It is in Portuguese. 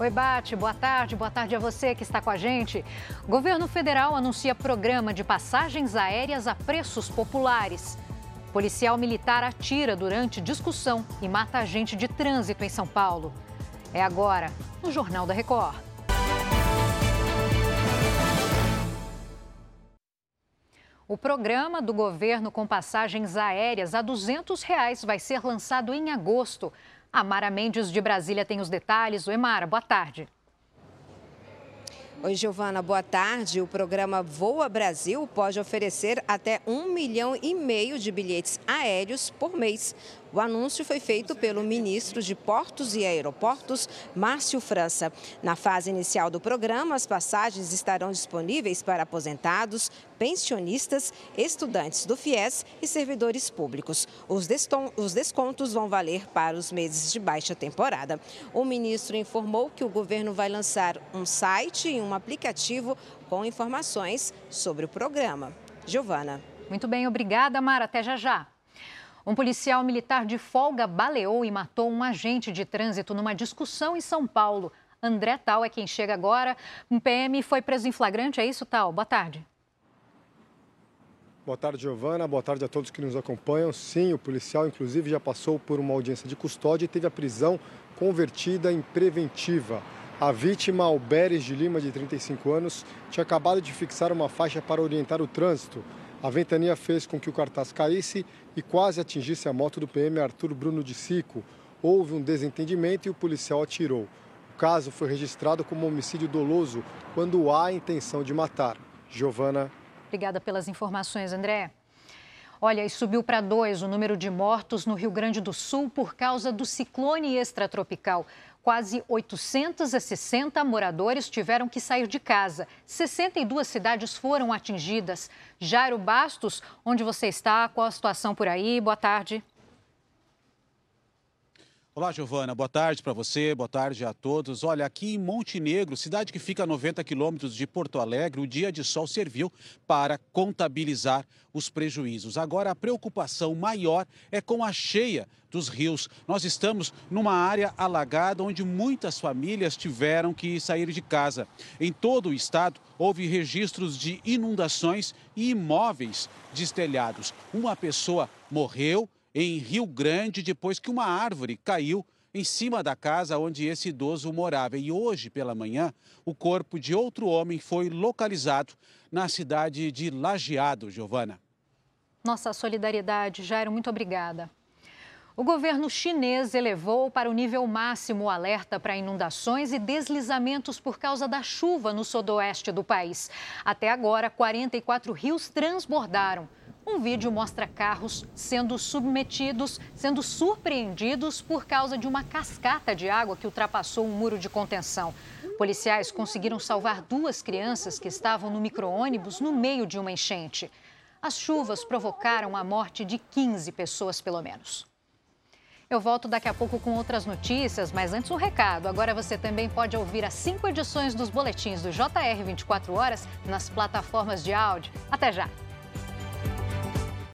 Oi, Bate, boa tarde. Boa tarde a você que está com a gente. O governo federal anuncia programa de passagens aéreas a preços populares. Policial militar atira durante discussão e mata agente de trânsito em São Paulo. É agora, no Jornal da Record. O programa do governo com passagens aéreas a 200 reais vai ser lançado em agosto. A Mara Mendes de Brasília tem os detalhes. Oi, Mara, boa tarde. Oi, Giovana, boa tarde. O programa Voa Brasil pode oferecer até um milhão e meio de bilhetes aéreos por mês. O anúncio foi feito pelo ministro de Portos e Aeroportos, Márcio França. Na fase inicial do programa, as passagens estarão disponíveis para aposentados, pensionistas, estudantes do FIES e servidores públicos. Os, descontos vão valer para os meses de baixa temporada. O ministro informou que o governo vai lançar um site e um aplicativo com informações sobre o programa. Giovana. Muito bem, obrigada, Mara. Até já já. Um policial militar de folga baleou e matou um agente de trânsito numa discussão em São Paulo. André Tal é quem chega agora. Um PM foi preso em flagrante, é isso, Tal? Boa tarde. Boa tarde, Giovana. Boa tarde a todos que nos acompanham. Sim, o policial, inclusive, já passou por uma audiência de custódia e teve a prisão convertida em preventiva. A vítima, Alberes de Lima, de 35 anos, tinha acabado de fixar uma faixa para orientar o trânsito. A ventania fez com que o cartaz caísse e quase atingisse a moto do PM Arthur Bruno de Sico. Houve um desentendimento e o policial atirou. O caso foi registrado como homicídio doloso quando há intenção de matar. Giovana. Obrigada pelas informações, André. Olha, e subiu para dois o número de mortos no Rio Grande do Sul por causa do ciclone extratropical. Quase 860 moradores tiveram que sair de casa. 62 cidades foram atingidas. Jairo Bastos, onde você está? Qual a situação por aí? Boa tarde. Olá, Giovana. Boa tarde para você, boa tarde a todos. Olha, aqui em Montenegro, cidade que fica a 90 quilômetros de Porto Alegre, o dia de sol serviu para contabilizar os prejuízos. Agora, a preocupação maior é com a cheia dos rios. Nós estamos numa área alagada onde muitas famílias tiveram que sair de casa. Em todo o estado, houve registros de inundações e imóveis destelhados. Uma pessoa morreu em Rio Grande depois que uma árvore caiu em cima da casa onde esse idoso morava. E hoje, pela manhã, o corpo de outro homem foi localizado na cidade de Lajeado, Giovana. Nossa solidariedade, Jairo, muito obrigada. O governo chinês elevou para o nível máximo o alerta para inundações e deslizamentos por causa da chuva no sudoeste do país. Até agora, 44 rios transbordaram. Um vídeo mostra carros sendo submetidos, sendo surpreendidos por causa de uma cascata de água que ultrapassou um muro de contenção. Policiais conseguiram salvar duas crianças que estavam no micro-ônibus no meio de uma enchente. As chuvas provocaram a morte de 15 pessoas, pelo menos. Eu volto daqui a pouco com outras notícias, mas antes um recado. Agora você também pode ouvir as cinco edições dos boletins do JR 24 Horas nas plataformas de áudio. Até já!